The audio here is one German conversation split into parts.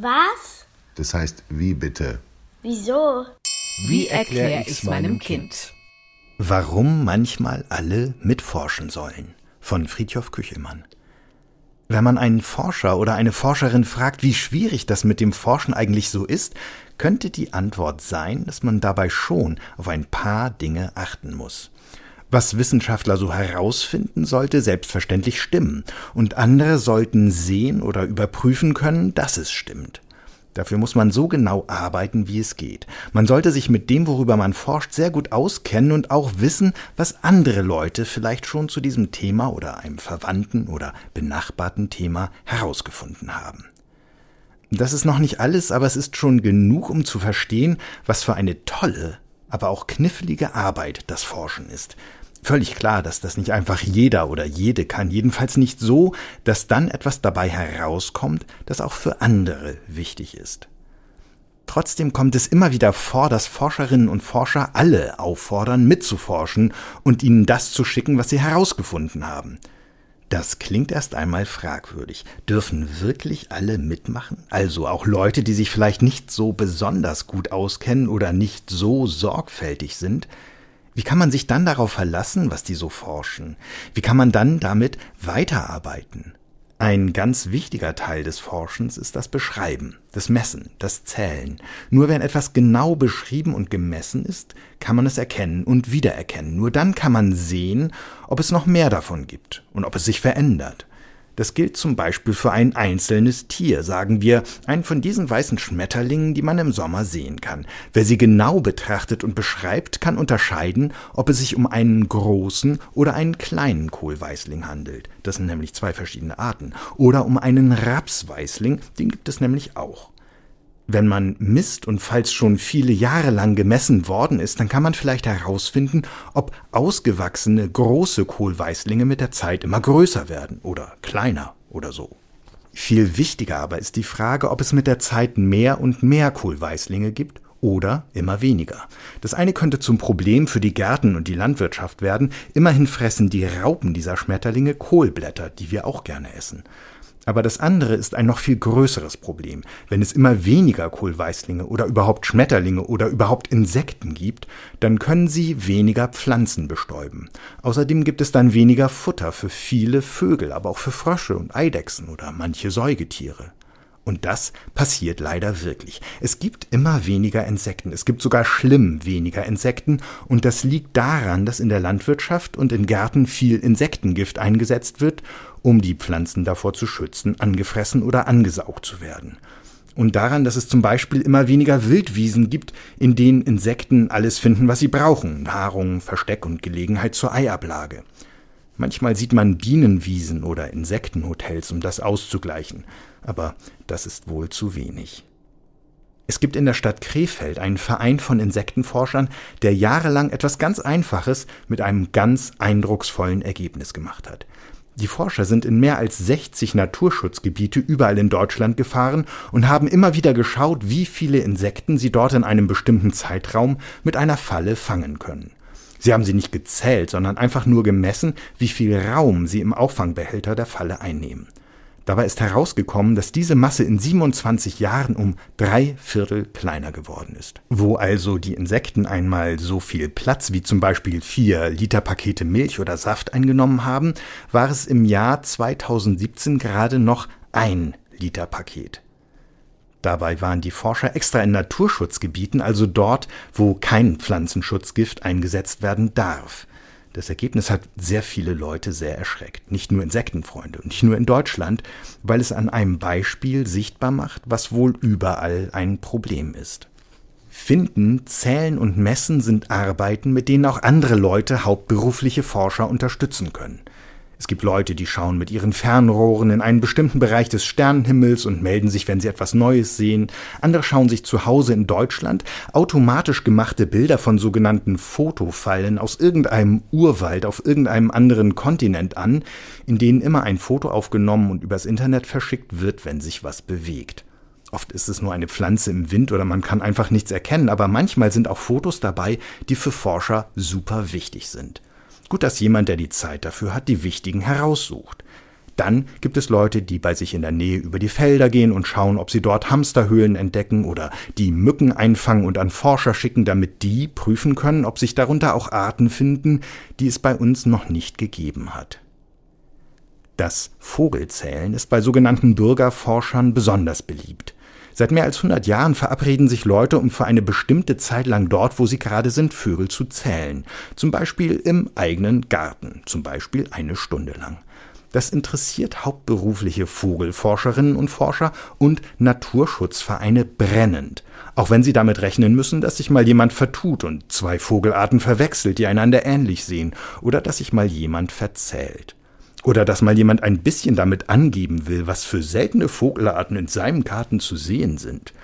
Was? Das heißt, wie bitte? Wieso? Wie erkläre ich's meinem Kind? Warum manchmal alle mitforschen sollen. Von Friedhof Küchelmann. Wenn man einen Forscher oder eine Forscherin fragt, wie schwierig das mit dem Forschen eigentlich so ist, könnte die Antwort sein, dass man dabei schon auf ein paar Dinge achten muss. Was Wissenschaftler so herausfinden, sollte selbstverständlich stimmen, und andere sollten sehen oder überprüfen können, dass es stimmt. Dafür muss man so genau arbeiten, wie es geht. Man sollte sich mit dem, worüber man forscht, sehr gut auskennen und auch wissen, was andere Leute vielleicht schon zu diesem Thema oder einem verwandten oder benachbarten Thema herausgefunden haben. Das ist noch nicht alles, aber es ist schon genug, um zu verstehen, was für eine tolle, aber auch knifflige Arbeit das Forschen ist. Völlig klar, dass das nicht einfach jeder oder jede kann, jedenfalls nicht so, dass dann etwas dabei herauskommt, das auch für andere wichtig ist. Trotzdem kommt es immer wieder vor, dass Forscherinnen und Forscher alle auffordern, mitzuforschen und ihnen das zu schicken, was sie herausgefunden haben. Das klingt erst einmal fragwürdig. Dürfen wirklich alle mitmachen? Also auch Leute, die sich vielleicht nicht so besonders gut auskennen oder nicht so sorgfältig sind? Wie kann man sich dann darauf verlassen, was die so forschen? Wie kann man dann damit weiterarbeiten? Ein ganz wichtiger Teil des Forschens ist das Beschreiben, das Messen, das Zählen. Nur wenn etwas genau beschrieben und gemessen ist, kann man es erkennen und wiedererkennen. Nur dann kann man sehen, ob es noch mehr davon gibt und ob es sich verändert. Das gilt zum Beispiel für ein einzelnes Tier, sagen wir, einen von diesen weißen Schmetterlingen, die man im Sommer sehen kann. Wer sie genau betrachtet und beschreibt, kann unterscheiden, ob es sich um einen großen oder einen kleinen Kohlweißling handelt. Das sind nämlich zwei verschiedene Arten. Oder um einen Rapsweißling, den gibt es nämlich auch wenn man misst und falls schon viele Jahre lang gemessen worden ist, dann kann man vielleicht herausfinden, ob ausgewachsene große Kohlweißlinge mit der Zeit immer größer werden oder kleiner oder so. Viel wichtiger aber ist die Frage, ob es mit der Zeit mehr und mehr Kohlweißlinge gibt oder immer weniger. Das eine könnte zum Problem für die Gärten und die Landwirtschaft werden. Immerhin fressen die Raupen dieser Schmetterlinge Kohlblätter, die wir auch gerne essen. Aber das andere ist ein noch viel größeres Problem. Wenn es immer weniger Kohlweißlinge oder überhaupt Schmetterlinge oder überhaupt Insekten gibt, dann können sie weniger Pflanzen bestäuben. Außerdem gibt es dann weniger Futter für viele Vögel, aber auch für Frösche und Eidechsen oder manche Säugetiere. Und das passiert leider wirklich. Es gibt immer weniger Insekten. Es gibt sogar schlimm weniger Insekten. Und das liegt daran, dass in der Landwirtschaft und in Gärten viel Insektengift eingesetzt wird, um die Pflanzen davor zu schützen, angefressen oder angesaugt zu werden. Und daran, dass es zum Beispiel immer weniger Wildwiesen gibt, in denen Insekten alles finden, was sie brauchen. Nahrung, Versteck und Gelegenheit zur Eiablage. Manchmal sieht man Bienenwiesen oder Insektenhotels, um das auszugleichen aber das ist wohl zu wenig. Es gibt in der Stadt Krefeld einen Verein von Insektenforschern, der jahrelang etwas ganz Einfaches mit einem ganz eindrucksvollen Ergebnis gemacht hat. Die Forscher sind in mehr als 60 Naturschutzgebiete überall in Deutschland gefahren und haben immer wieder geschaut, wie viele Insekten sie dort in einem bestimmten Zeitraum mit einer Falle fangen können. Sie haben sie nicht gezählt, sondern einfach nur gemessen, wie viel Raum sie im Auffangbehälter der Falle einnehmen. Dabei ist herausgekommen, dass diese Masse in 27 Jahren um drei Viertel kleiner geworden ist. Wo also die Insekten einmal so viel Platz wie zum Beispiel vier Liter Pakete Milch oder Saft eingenommen haben, war es im Jahr 2017 gerade noch ein Liter Paket. Dabei waren die Forscher extra in Naturschutzgebieten, also dort, wo kein Pflanzenschutzgift eingesetzt werden darf. Das Ergebnis hat sehr viele Leute sehr erschreckt. Nicht nur Insektenfreunde und nicht nur in Deutschland, weil es an einem Beispiel sichtbar macht, was wohl überall ein Problem ist. Finden, Zählen und Messen sind Arbeiten, mit denen auch andere Leute hauptberufliche Forscher unterstützen können. Es gibt Leute, die schauen mit ihren Fernrohren in einen bestimmten Bereich des Sternenhimmels und melden sich, wenn sie etwas Neues sehen. Andere schauen sich zu Hause in Deutschland automatisch gemachte Bilder von sogenannten Fotofallen aus irgendeinem Urwald auf irgendeinem anderen Kontinent an, in denen immer ein Foto aufgenommen und übers Internet verschickt wird, wenn sich was bewegt. Oft ist es nur eine Pflanze im Wind oder man kann einfach nichts erkennen, aber manchmal sind auch Fotos dabei, die für Forscher super wichtig sind. Gut, dass jemand, der die Zeit dafür hat, die wichtigen heraussucht. Dann gibt es Leute, die bei sich in der Nähe über die Felder gehen und schauen, ob sie dort Hamsterhöhlen entdecken oder die Mücken einfangen und an Forscher schicken, damit die prüfen können, ob sich darunter auch Arten finden, die es bei uns noch nicht gegeben hat. Das Vogelzählen ist bei sogenannten Bürgerforschern besonders beliebt. Seit mehr als 100 Jahren verabreden sich Leute, um für eine bestimmte Zeit lang dort, wo sie gerade sind, Vögel zu zählen. Zum Beispiel im eigenen Garten, zum Beispiel eine Stunde lang. Das interessiert hauptberufliche Vogelforscherinnen und Forscher und Naturschutzvereine brennend. Auch wenn sie damit rechnen müssen, dass sich mal jemand vertut und zwei Vogelarten verwechselt, die einander ähnlich sehen, oder dass sich mal jemand verzählt. Oder dass mal jemand ein bisschen damit angeben will, was für seltene Vogelarten in seinem Garten zu sehen sind.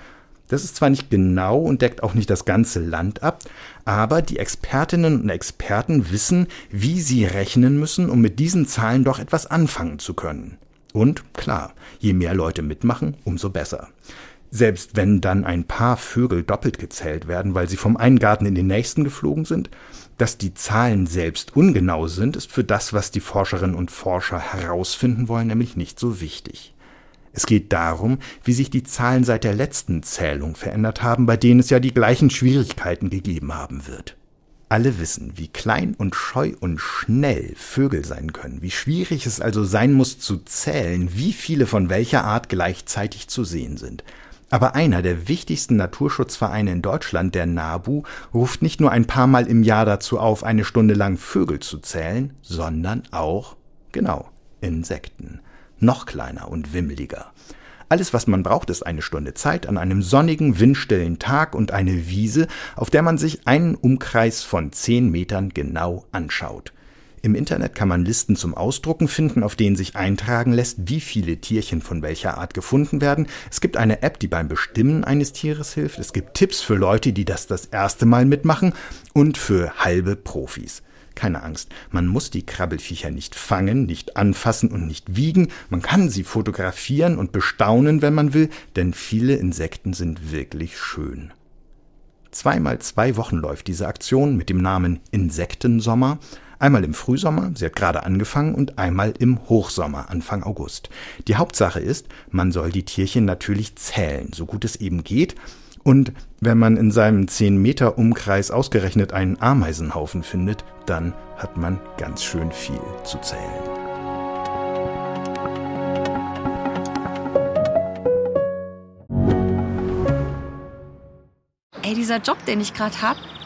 Das ist zwar nicht genau und deckt auch nicht das ganze Land ab, aber die Expertinnen und Experten wissen, wie sie rechnen müssen, um mit diesen Zahlen doch etwas anfangen zu können. Und klar, je mehr Leute mitmachen, umso besser. Selbst wenn dann ein paar Vögel doppelt gezählt werden, weil sie vom einen Garten in den nächsten geflogen sind, dass die Zahlen selbst ungenau sind, ist für das, was die Forscherinnen und Forscher herausfinden wollen, nämlich nicht so wichtig. Es geht darum, wie sich die Zahlen seit der letzten Zählung verändert haben, bei denen es ja die gleichen Schwierigkeiten gegeben haben wird. Alle wissen, wie klein und scheu und schnell Vögel sein können, wie schwierig es also sein muss zu zählen, wie viele von welcher Art gleichzeitig zu sehen sind. Aber einer der wichtigsten Naturschutzvereine in Deutschland, der NABU, ruft nicht nur ein paar Mal im Jahr dazu auf, eine Stunde lang Vögel zu zählen, sondern auch, genau, Insekten. Noch kleiner und wimmeliger. Alles, was man braucht, ist eine Stunde Zeit an einem sonnigen, windstillen Tag und eine Wiese, auf der man sich einen Umkreis von zehn Metern genau anschaut. Im Internet kann man Listen zum Ausdrucken finden, auf denen sich eintragen lässt, wie viele Tierchen von welcher Art gefunden werden. Es gibt eine App, die beim Bestimmen eines Tieres hilft. Es gibt Tipps für Leute, die das das erste Mal mitmachen und für halbe Profis. Keine Angst, man muss die Krabbelfiecher nicht fangen, nicht anfassen und nicht wiegen. Man kann sie fotografieren und bestaunen, wenn man will, denn viele Insekten sind wirklich schön. Zweimal zwei Wochen läuft diese Aktion mit dem Namen Insektensommer. Einmal im Frühsommer, sie hat gerade angefangen, und einmal im Hochsommer, Anfang August. Die Hauptsache ist, man soll die Tierchen natürlich zählen, so gut es eben geht. Und wenn man in seinem 10 Meter Umkreis ausgerechnet einen Ameisenhaufen findet, dann hat man ganz schön viel zu zählen. Ey, dieser Job, den ich gerade habe,